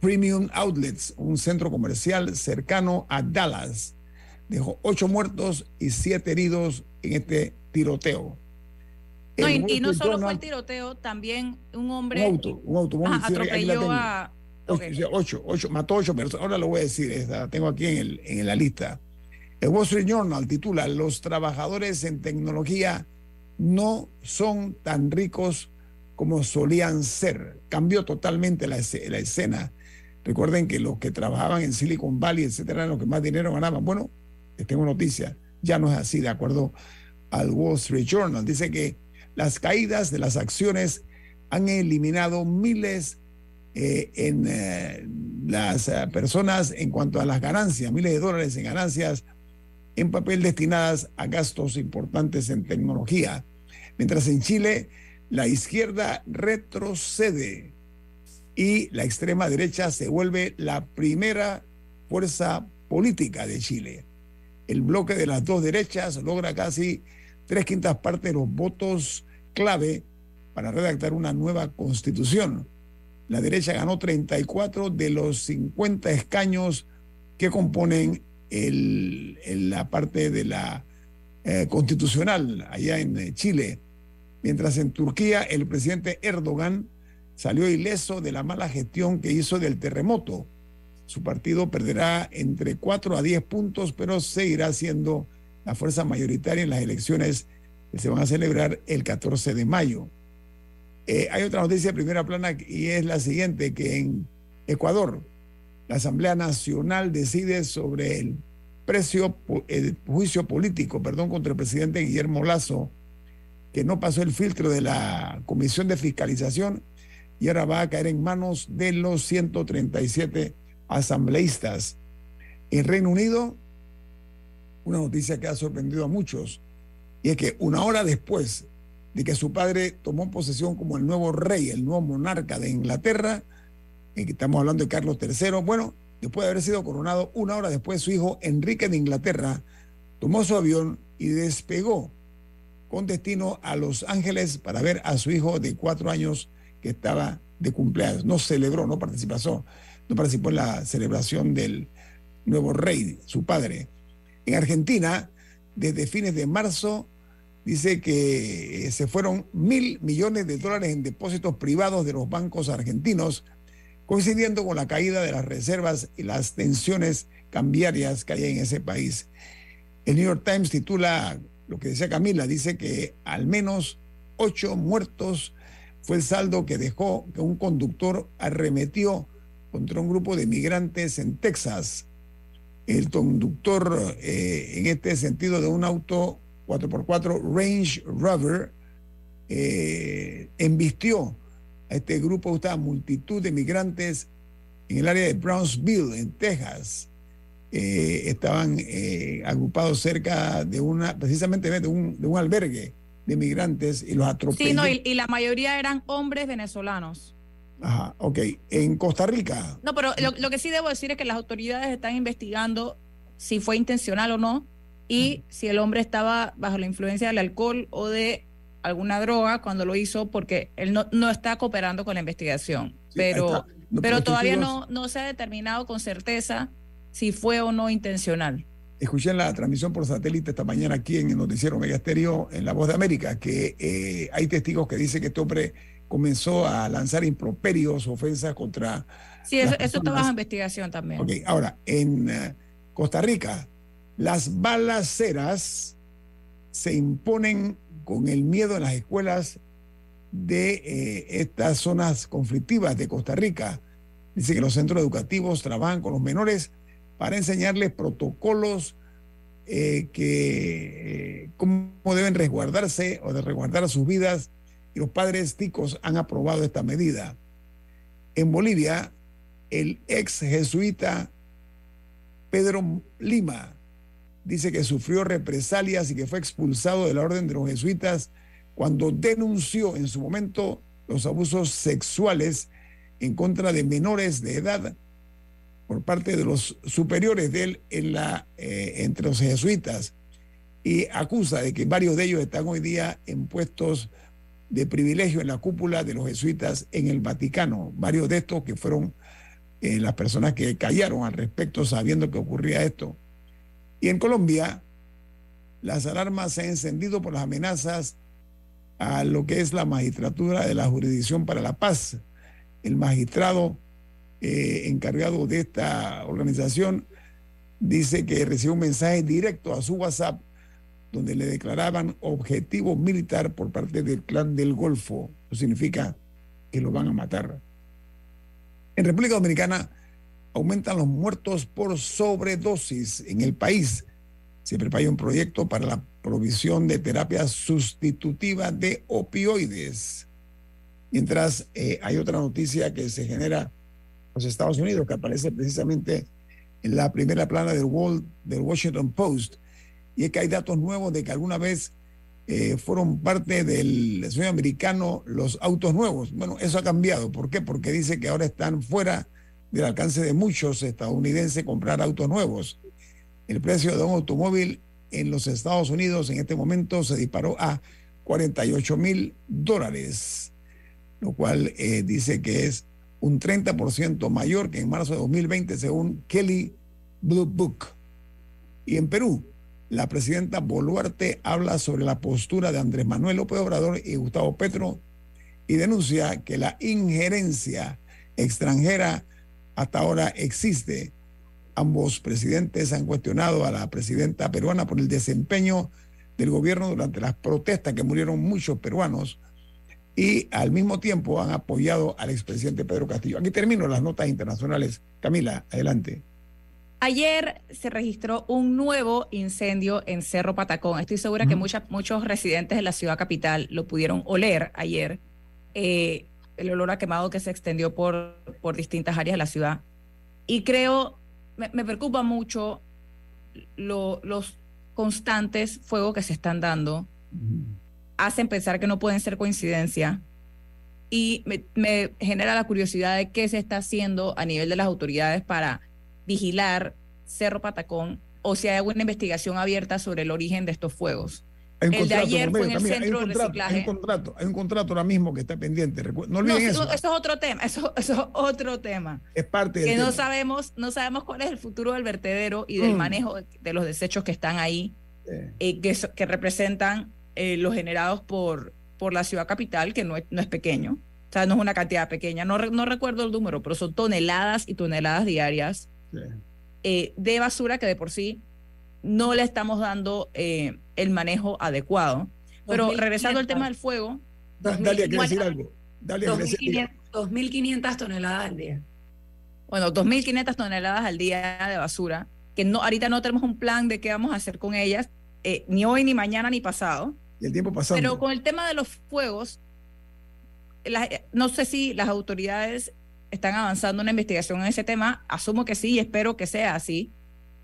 Premium Outlets, un centro comercial cercano a Dallas. Dejó ocho muertos y siete heridos en este tiroteo. No, y, no solo fue el tiroteo, también un hombre. Un auto, un automóvil. atropelló a. Ocho, ocho, mató ocho personas. Ahora lo voy a decir, la tengo aquí en, el, en la lista. El Wall Street Journal titula: Los trabajadores en tecnología no son tan ricos como solían ser. Cambió totalmente la, escena. Recuerden que los que trabajaban en Silicon Valley, etcétera, eran los que más dinero ganaban. Bueno, les tengo noticia, ya no es así, de acuerdo al Wall Street Journal. Dice que las caídas de las acciones han eliminado miles eh, en eh, las eh, personas en cuanto a las ganancias, miles de dólares en ganancias en papel destinadas a gastos importantes en tecnología. Mientras en Chile la izquierda retrocede y la extrema derecha se vuelve la primera fuerza política de Chile. El bloque de las dos derechas logra casi tres quintas partes de los votos clave para redactar una nueva constitución. La derecha ganó 34 de los 50 escaños que componen el, la parte de la eh, constitucional allá en eh, Chile. Mientras en Turquía el presidente Erdogan salió ileso de la mala gestión que hizo del terremoto. Su partido perderá entre 4 a 10 puntos, pero seguirá siendo la fuerza mayoritaria en las elecciones que se van a celebrar el 14 de mayo. Eh, hay otra noticia de primera plana y es la siguiente, que en Ecuador la Asamblea Nacional decide sobre el precio, el juicio político, perdón, contra el presidente Guillermo Lazo, que no pasó el filtro de la Comisión de Fiscalización y ahora va a caer en manos de los 137 asambleístas. En Reino Unido, una noticia que ha sorprendido a muchos, y es que una hora después de que su padre tomó posesión como el nuevo rey, el nuevo monarca de Inglaterra, estamos hablando de Carlos III, bueno, después de haber sido coronado, una hora después su hijo Enrique de Inglaterra tomó su avión y despegó con destino a Los Ángeles para ver a su hijo de cuatro años que estaba de cumpleaños. No celebró, no participó, no participó en la celebración del nuevo rey, su padre. En Argentina, desde fines de marzo, dice que eh, se fueron mil millones de dólares en depósitos privados de los bancos argentinos, coincidiendo con la caída de las reservas y las tensiones cambiarias que hay en ese país. El New York Times titula lo que decía Camila, dice que al menos ocho muertos fue el saldo que dejó que un conductor arremetió contra un grupo de migrantes en Texas. El conductor, eh, en este sentido, de un auto 4x4 Range Rover, eh, embistió a este grupo, esta multitud de migrantes en el área de Brownsville, en Texas. Eh, estaban eh, agrupados cerca de una, precisamente de un, de un albergue de migrantes y los atropelló. Sí, no, y, la mayoría eran hombres venezolanos. Ajá, ok. En Costa Rica. No, pero lo, lo, que sí debo decir es que las autoridades están investigando si fue intencional o no y si el hombre estaba bajo la influencia del alcohol o de alguna droga cuando lo hizo porque él no, no está cooperando con la investigación. pero, pero todavía no, no se ha determinado con certeza si fue o no intencional. Escuché en la transmisión por satélite esta mañana aquí en el noticiero Mega Estéreo, en La Voz de América, que eh, hay testigos que dicen que este hombre comenzó a lanzar improperios, ofensas contra... Sí, eso, eso está bajo investigación también. Ok, ahora, en uh, Costa Rica, las balaceras se imponen con el miedo en las escuelas de eh, estas zonas conflictivas de Costa Rica. Dice que los centros educativos trabajan con los menores para enseñarles protocolos eh, que eh, cómo deben resguardarse o de resguardar sus vidas y los padres ticos han aprobado esta medida. En Bolivia, el ex jesuita Pedro Lima dice que sufrió represalias y que fue expulsado de la orden de los jesuitas cuando denunció en su momento los abusos sexuales en contra de menores de edad por parte de los superiores de él en la, eh, entre los jesuitas y acusa de que varios de ellos están hoy día en puestos de privilegio en la cúpula de los jesuitas en el Vaticano. Varios de estos que fueron eh, las personas que callaron al respecto sabiendo que ocurría esto. Y en Colombia, las alarmas se han encendido por las amenazas a lo que es la magistratura de la Jurisdicción para la Paz. El magistrado eh, encargado de esta organización, dice que recibió un mensaje directo a su WhatsApp donde le declaraban objetivo militar por parte del clan del Golfo. Eso significa que lo van a matar. En República Dominicana aumentan los muertos por sobredosis en el país. Se prepara un proyecto para la provisión de terapia sustitutiva de opioides. Mientras eh, hay otra noticia que se genera los Estados Unidos, que aparece precisamente en la primera plana del, Wall, del Washington Post, y es que hay datos nuevos de que alguna vez eh, fueron parte del sueño americano los autos nuevos. Bueno, eso ha cambiado. ¿Por qué? Porque dice que ahora están fuera del alcance de muchos estadounidenses comprar autos nuevos. El precio de un automóvil en los Estados Unidos en este momento se disparó a 48 mil dólares, lo cual eh, dice que es un 30% mayor que en marzo de 2020 según Kelly Blue Book. Y en Perú, la presidenta Boluarte habla sobre la postura de Andrés Manuel López Obrador y Gustavo Petro y denuncia que la injerencia extranjera hasta ahora existe. Ambos presidentes han cuestionado a la presidenta peruana por el desempeño del gobierno durante las protestas que murieron muchos peruanos y al mismo tiempo han apoyado al expresidente Pedro Castillo. Aquí termino las notas internacionales. Camila, adelante. Ayer se registró un nuevo incendio en Cerro Patacón. Estoy segura que muchos residentes de la ciudad capital lo pudieron oler ayer. Eh, el olor a quemado que se extendió por, por distintas áreas de la ciudad. Y creo, me, preocupa mucho los constantes fuegos que se están dando hacen pensar que no pueden ser coincidencia y me, genera la curiosidad de qué se está haciendo a nivel de las autoridades para vigilar Cerro Patacón o si hay alguna investigación abierta sobre el origen de estos fuegos. El de ayer fue en el centro de reciclaje. Hay un, contrato, hay un contrato ahora mismo que está pendiente. No olviden eso. Eso es otro tema, eso, es otro tema. Es parte Que no sabemos, no sabemos cuál es el futuro del vertedero y del mm. manejo de los desechos que están ahí, eh, que, que, representan eh, los generados por, por la ciudad capital, que no es, no es pequeño. O sea, no es una cantidad pequeña. No, no recuerdo el número, pero son toneladas y toneladas diarias eh, de basura que de por sí no le estamos dando eh, el manejo adecuado. Pero regresando al tema del fuego. Dalia, quiere decir algo. 2.500 toneladas al día. Bueno, 2.500 toneladas al día de basura, que no, ahorita no tenemos un plan de qué vamos a hacer con ellas, eh, ni hoy, ni mañana, ni pasado. Y el tiempo pasado. Pero con el tema de los fuegos, no sé si las autoridades están avanzando una investigación en ese tema, asumo que sí y espero que sea así,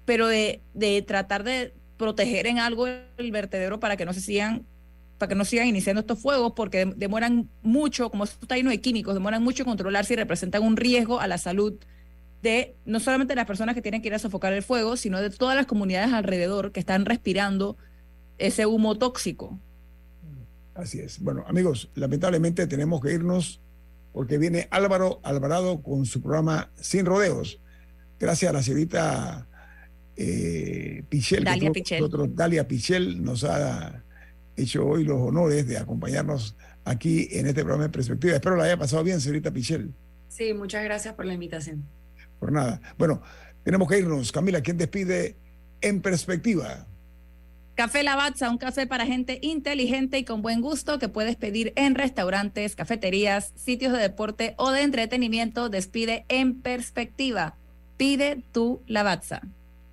pero de, de tratar de proteger en algo el vertedero para que no se sigan para que no sigan iniciando estos fuegos porque demoran mucho, como esto está de químicos, demoran mucho en controlarse y representan un riesgo a la salud de no solamente las personas que tienen que ir a sofocar el fuego, sino de todas las comunidades alrededor que están respirando ese humo tóxico. Así es. Bueno, amigos, lamentablemente tenemos que irnos porque viene Álvaro Alvarado con su programa Sin Rodeos. Gracias a la señorita eh, Pichel. Dalia Pichel. Dalia Pichel nos ha hecho hoy los honores de acompañarnos aquí en este programa de perspectiva. Espero la haya pasado bien, señorita Pichel. Sí, muchas gracias por la invitación. Por nada. Bueno, tenemos que irnos. Camila, ¿quién despide en perspectiva? Café Lavazza, un café para gente inteligente y con buen gusto que puedes pedir en restaurantes, cafeterías, sitios de deporte o de entretenimiento. Despide en perspectiva. Pide tu Lavazza.